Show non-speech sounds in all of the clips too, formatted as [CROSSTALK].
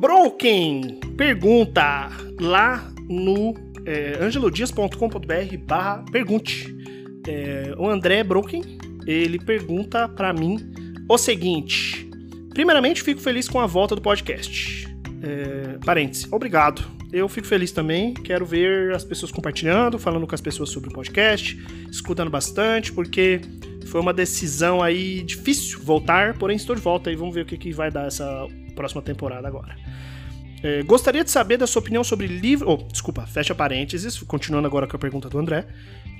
Broken pergunta lá no é, angelodias.com.br barra pergunte. É, o André Broken, ele pergunta para mim o seguinte. Primeiramente, fico feliz com a volta do podcast. É, parênteses, obrigado. Eu fico feliz também, quero ver as pessoas compartilhando, falando com as pessoas sobre o podcast, escutando bastante, porque foi uma decisão aí difícil voltar, porém estou de volta e vamos ver o que, que vai dar essa próxima temporada agora. É, gostaria de saber da sua opinião sobre livro. Oh, desculpa, fecha parênteses, continuando agora com a pergunta do André.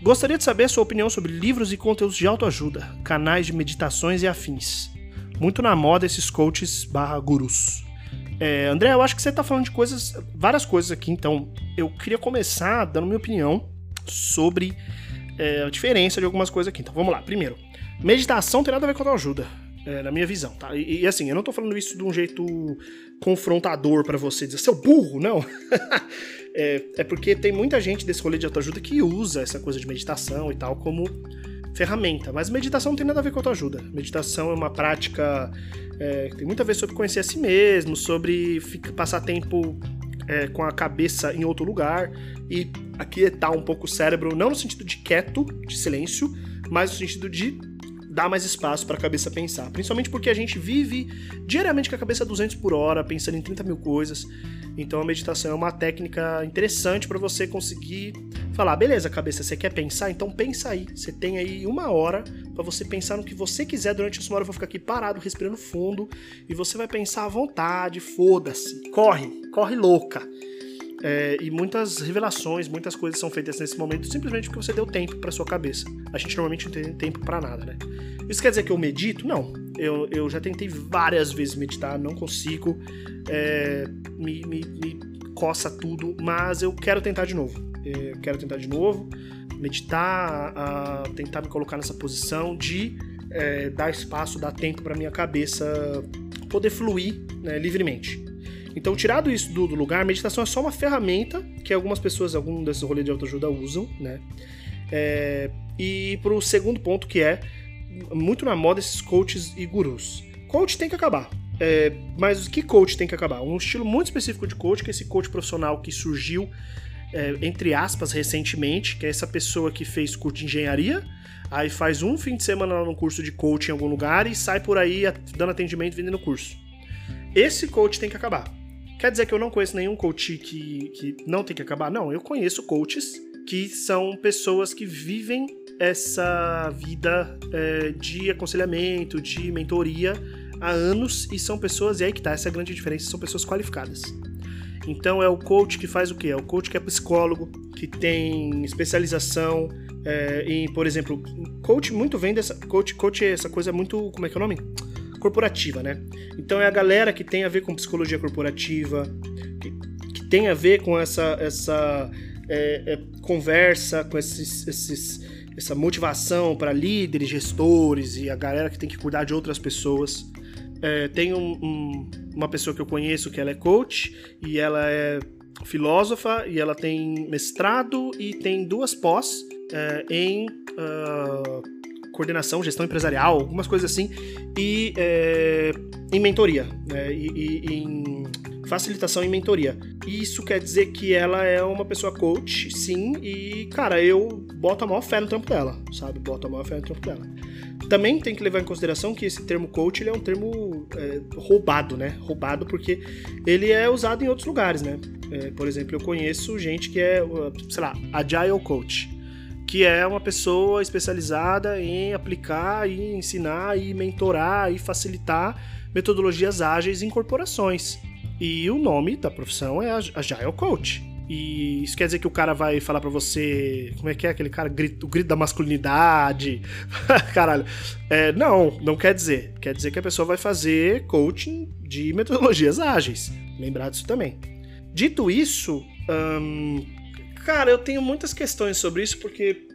Gostaria de saber sua opinião sobre livros e conteúdos de autoajuda, canais de meditações e afins. Muito na moda esses coaches barra gurus. É, André, eu acho que você está falando de coisas, várias coisas aqui, então eu queria começar dando minha opinião sobre é, a diferença de algumas coisas aqui. Então vamos lá. Primeiro, meditação tem nada a ver com autoajuda é, na minha visão, tá? E, e, assim, eu não tô falando isso de um jeito confrontador para você dizer, seu burro, não. [LAUGHS] é, é, porque tem muita gente desse rolê de autoajuda que usa essa coisa de meditação e tal como ferramenta. Mas meditação não tem nada a ver com autoajuda. Meditação é uma prática é, que tem muito a ver sobre conhecer a si mesmo, sobre ficar, passar tempo é, com a cabeça em outro lugar e aquietar um pouco o cérebro, não no sentido de quieto, de silêncio, mas no sentido de dá mais espaço para a cabeça pensar. Principalmente porque a gente vive diariamente com a cabeça a 200 por hora, pensando em 30 mil coisas. Então a meditação é uma técnica interessante para você conseguir falar, beleza, cabeça, você quer pensar? Então pensa aí. Você tem aí uma hora para você pensar no que você quiser durante essa hora. Eu vou ficar aqui parado, respirando fundo, e você vai pensar à vontade, foda-se. Corre, corre louca. É, e muitas revelações, muitas coisas são feitas nesse momento simplesmente porque você deu tempo para sua cabeça. A gente normalmente não tem tempo para nada, né? Isso quer dizer que eu medito? Não. Eu, eu já tentei várias vezes meditar, não consigo. É, me, me, me, coça tudo, mas eu quero tentar de novo. É, quero tentar de novo, meditar, a, tentar me colocar nessa posição de é, dar espaço, dar tempo para minha cabeça poder fluir né, livremente. Então, tirado isso do, do lugar, a meditação é só uma ferramenta que algumas pessoas, algum desses rolês de autoajuda usam, né? É, e pro segundo ponto, que é muito na moda esses coaches e gurus. Coach tem que acabar. É, mas que coach tem que acabar? Um estilo muito específico de coach, que é esse coach profissional que surgiu, é, entre aspas, recentemente, que é essa pessoa que fez curso de engenharia, aí faz um fim de semana lá no curso de coach em algum lugar e sai por aí dando atendimento vendendo curso. Esse coach tem que acabar. Quer dizer que eu não conheço nenhum coach que, que não tem que acabar? Não, eu conheço coaches que são pessoas que vivem essa vida é, de aconselhamento, de mentoria há anos e são pessoas, e aí que tá, essa é a grande diferença, são pessoas qualificadas. Então é o coach que faz o quê? É o coach que é psicólogo, que tem especialização é, em, por exemplo, coach muito vem dessa. Coach, coach é essa coisa muito. Como é que é o nome? Corporativa, né? Então é a galera que tem a ver com psicologia corporativa, que, que tem a ver com essa, essa é, é, conversa, com esses, esses, essa motivação para líderes, gestores e a galera que tem que cuidar de outras pessoas. É, tem um, um, uma pessoa que eu conheço que ela é coach e ela é filósofa e ela tem mestrado e tem duas pós é, em uh, coordenação, gestão empresarial, algumas coisas assim, e é, em mentoria, né, e, e, em facilitação e mentoria. Isso quer dizer que ela é uma pessoa coach, sim, e, cara, eu boto a maior fé no trampo dela, sabe? Boto a maior fé no trampo dela. Também tem que levar em consideração que esse termo coach ele é um termo é, roubado, né? Roubado porque ele é usado em outros lugares, né? É, por exemplo, eu conheço gente que é, sei lá, agile coach que é uma pessoa especializada em aplicar e ensinar e mentorar e facilitar metodologias ágeis em corporações. E o nome da profissão é Agile Coach. E isso quer dizer que o cara vai falar para você. Como é que é aquele cara? Grito, o grito da masculinidade. [LAUGHS] Caralho. É, não, não quer dizer. Quer dizer que a pessoa vai fazer coaching de metodologias ágeis. Lembrar disso também. Dito isso, hum, Cara, eu tenho muitas questões sobre isso, porque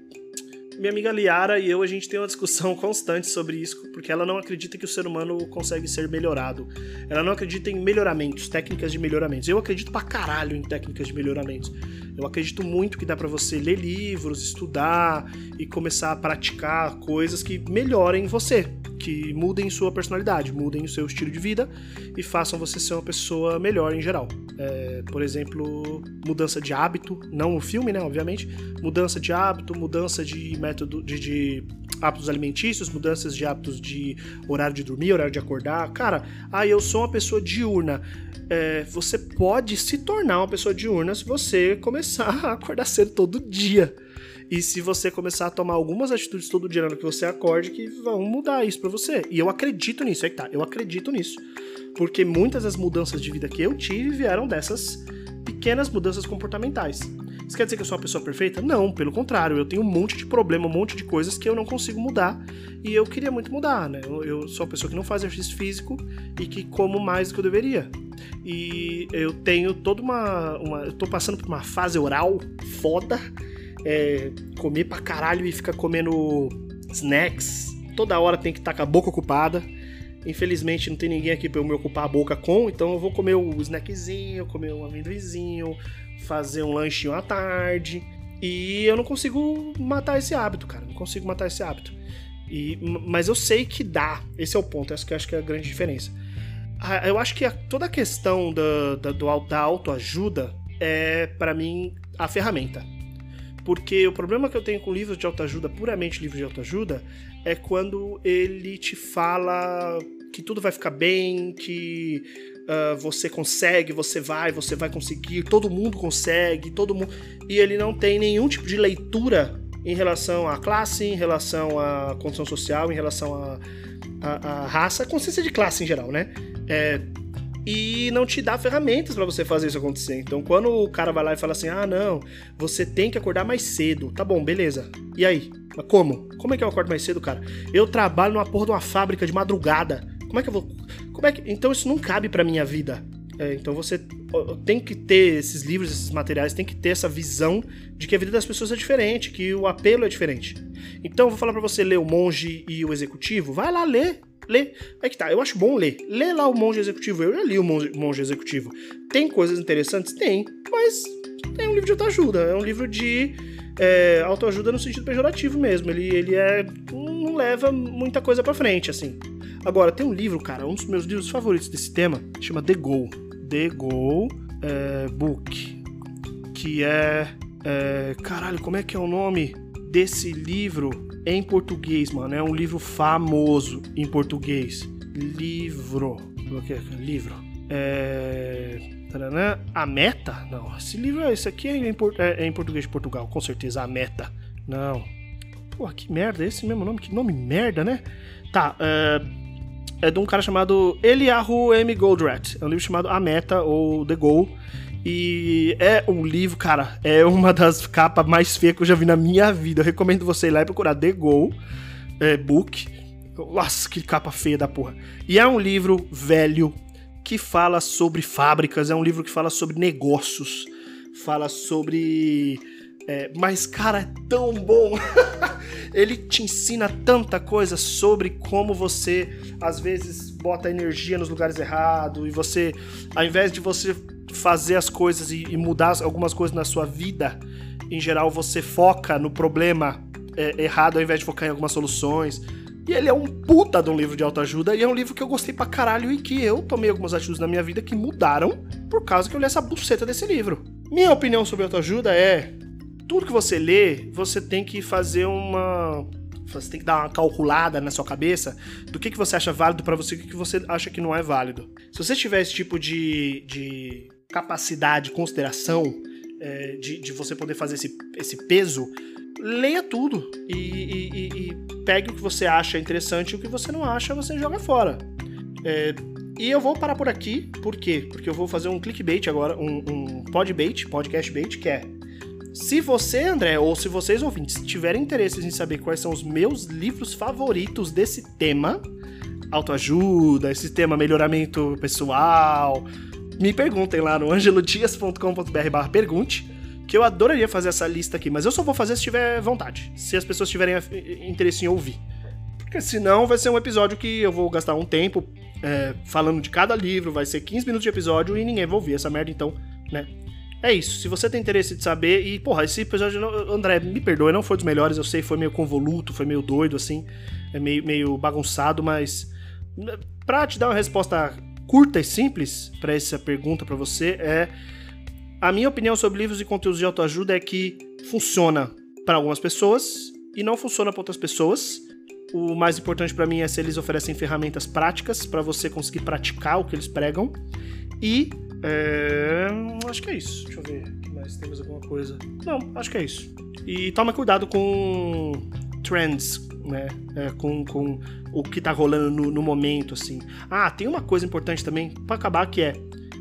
minha amiga Liara e eu, a gente tem uma discussão [LAUGHS] constante sobre isso, porque ela não acredita que o ser humano consegue ser melhorado. Ela não acredita em melhoramentos, técnicas de melhoramentos. Eu acredito pra caralho em técnicas de melhoramentos. Eu acredito muito que dá para você ler livros, estudar e começar a praticar coisas que melhorem você, que mudem sua personalidade, mudem o seu estilo de vida e façam você ser uma pessoa melhor em geral. É, por exemplo, mudança de hábito, não o filme, né, obviamente, mudança de hábito, mudança de método de, de hábitos alimentícios, mudanças de hábitos de horário de dormir, horário de acordar. Cara, ah, eu sou uma pessoa diurna. É, você pode se tornar uma pessoa diurna se você começar [LAUGHS] a acordar cedo todo dia. E se você começar a tomar algumas atitudes todo dia na hora que você acorde, que vão mudar isso para você. E eu acredito nisso, é que tá, eu acredito nisso. Porque muitas das mudanças de vida que eu tive vieram dessas pequenas mudanças comportamentais. Isso quer dizer que eu sou uma pessoa perfeita? Não, pelo contrário, eu tenho um monte de problema, um monte de coisas que eu não consigo mudar e eu queria muito mudar, né? Eu, eu sou uma pessoa que não faz exercício físico e que como mais do que eu deveria. E eu tenho toda uma. uma eu tô passando por uma fase oral foda é, comer pra caralho e ficar comendo snacks. Toda hora tem que estar tá com a boca ocupada. Infelizmente não tem ninguém aqui pra eu me ocupar a boca com, então eu vou comer o snackzinho, comer um amendoizinho, fazer um lanchinho à tarde. E eu não consigo matar esse hábito, cara. Não consigo matar esse hábito. E, mas eu sei que dá. Esse é o ponto. Essa que eu acho que é a grande diferença. Eu acho que a, toda a questão da, da, da autoajuda é, para mim, a ferramenta. Porque o problema que eu tenho com livros de autoajuda, puramente livros de autoajuda, é quando ele te fala que tudo vai ficar bem, que uh, você consegue, você vai, você vai conseguir, todo mundo consegue, todo mundo. E ele não tem nenhum tipo de leitura em relação à classe, em relação à condição social, em relação à, à, à raça, consciência de classe em geral, né? É, e não te dá ferramentas para você fazer isso acontecer. Então, quando o cara vai lá e fala assim: "Ah, não, você tem que acordar mais cedo". Tá bom, beleza. E aí? Mas como? Como é que eu acordo mais cedo, cara? Eu trabalho numa porra de uma fábrica de madrugada. Como é que eu vou Como é que Então isso não cabe para minha vida. É, então você tem que ter esses livros, esses materiais, tem que ter essa visão de que a vida das pessoas é diferente, que o apelo é diferente. Então eu vou falar para você ler o Monge e o Executivo, vai lá ler, Lê. É que tá, eu acho bom ler. Lê lá o Monge Executivo. Eu já li o Monge, Monge Executivo. Tem coisas interessantes? Tem. Mas é um livro de autoajuda. É um livro de é, autoajuda no sentido pejorativo mesmo. Ele, ele é. não leva muita coisa pra frente, assim. Agora, tem um livro, cara, um dos meus livros favoritos desse tema, chama The Goal. The Goal é, Book. Que é, é. Caralho, como é que é o nome desse livro? em português, mano. É um livro famoso em português. Livro. Que é? Livro. É. A Meta? Não, esse livro, esse aqui é em, é, é em português de Portugal, com certeza. A Meta. Não. Pô, que merda, é esse mesmo nome? Que nome merda, né? Tá, é, é de um cara chamado Eliahu M. Goldratt. É um livro chamado A Meta ou The Goal. E é um livro, cara, é uma das capas mais feias que eu já vi na minha vida. Eu recomendo você ir lá e procurar The Go é, Book. Nossa, que capa feia da porra. E é um livro velho que fala sobre fábricas, é um livro que fala sobre negócios, fala sobre. É, mas, cara, é tão bom! [LAUGHS] Ele te ensina tanta coisa sobre como você, às vezes, bota energia nos lugares errados e você, ao invés de você fazer as coisas e, e mudar algumas coisas na sua vida, em geral você foca no problema é, errado ao invés de focar em algumas soluções. E ele é um puta de um livro de autoajuda e é um livro que eu gostei pra caralho e que eu tomei algumas atitudes na minha vida que mudaram por causa que eu li essa buceta desse livro. Minha opinião sobre autoajuda é: tudo que você lê, você tem que fazer uma. Você tem que dar uma calculada na sua cabeça do que, que você acha válido para você e o que, você acha que não é válido. Se você tiver esse tipo de, de capacidade, consideração é, de, de você poder fazer esse, esse peso, leia tudo e, e, e, pegue o que você acha interessante e o que você não acha, você joga fora. É, e eu vou parar por aqui, por quê? Porque eu vou fazer um clickbait agora, um, um podbait, podcast bait, que é se você, André, ou se vocês ouvintes tiverem interesse em saber quais são os meus livros favoritos desse tema, autoajuda, esse tema melhoramento pessoal, me perguntem lá no angelodias.com.br pergunte, que eu adoraria fazer essa lista aqui, mas eu só vou fazer se tiver vontade, se as pessoas tiverem interesse em ouvir. Porque senão vai ser um episódio que eu vou gastar um tempo é, falando de cada livro, vai ser 15 minutos de episódio e ninguém vai ouvir essa merda, então, né? É isso. Se você tem interesse de saber, e porra, esse episódio, André, me perdoe, não foi dos melhores, eu sei, foi meio convoluto, foi meio doido, assim. é meio, meio bagunçado, mas pra te dar uma resposta curta e simples para essa pergunta para você é a minha opinião sobre livros e conteúdos de autoajuda é que funciona para algumas pessoas e não funciona para outras pessoas. O mais importante para mim é se eles oferecem ferramentas práticas para você conseguir praticar o que eles pregam. E é, acho que é isso. Deixa eu ver. Mais temos alguma coisa? Não, acho que é isso. E toma cuidado com trends, né? É, com, com o que tá rolando no, no, momento, assim. Ah, tem uma coisa importante também para acabar que é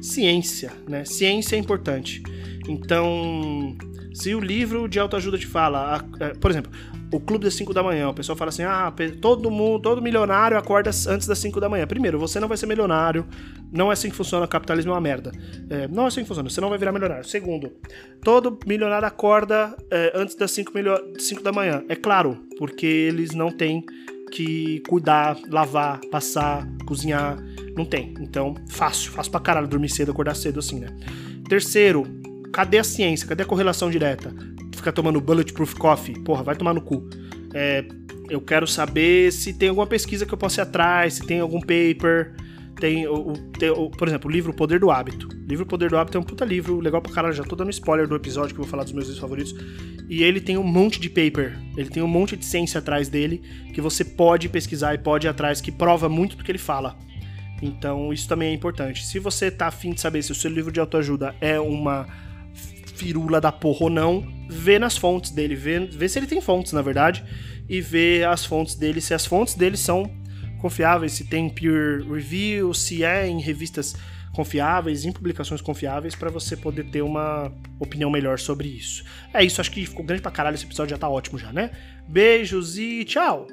ciência, né? Ciência é importante. Então, se o livro de autoajuda te fala, é, por exemplo, o clube das 5 da manhã, o pessoal fala assim: ah, todo mundo, todo milionário acorda antes das 5 da manhã. Primeiro, você não vai ser milionário, não é assim que funciona, o capitalismo é uma merda. É, não é assim que funciona, você não vai virar milionário. Segundo, todo milionário acorda é, antes das 5, 5 da manhã. É claro, porque eles não têm que cuidar, lavar, passar, cozinhar. Não tem. Então, fácil, fácil pra caralho dormir cedo, acordar cedo assim, né? Terceiro, cadê a ciência? Cadê a correlação direta? Ficar tomando bulletproof coffee? Porra, vai tomar no cu. É, eu quero saber se tem alguma pesquisa que eu possa ir atrás, se tem algum paper. Tem, o, tem o, por exemplo, o livro O Poder do Hábito. O livro O Poder do Hábito é um puta livro, legal pra caralho. Já tô dando spoiler do episódio que eu vou falar dos meus livros favoritos. E ele tem um monte de paper, ele tem um monte de ciência atrás dele que você pode pesquisar e pode ir atrás, que prova muito do que ele fala. Então, isso também é importante. Se você tá afim de saber se o seu livro de autoajuda é uma firula da porra ou não, vê nas fontes dele, vê, vê se ele tem fontes, na verdade, e vê as fontes dele, se as fontes dele são confiáveis, se tem peer review, se é em revistas confiáveis, em publicações confiáveis, para você poder ter uma opinião melhor sobre isso. É isso, acho que ficou grande pra caralho, esse episódio já tá ótimo já, né? Beijos e tchau!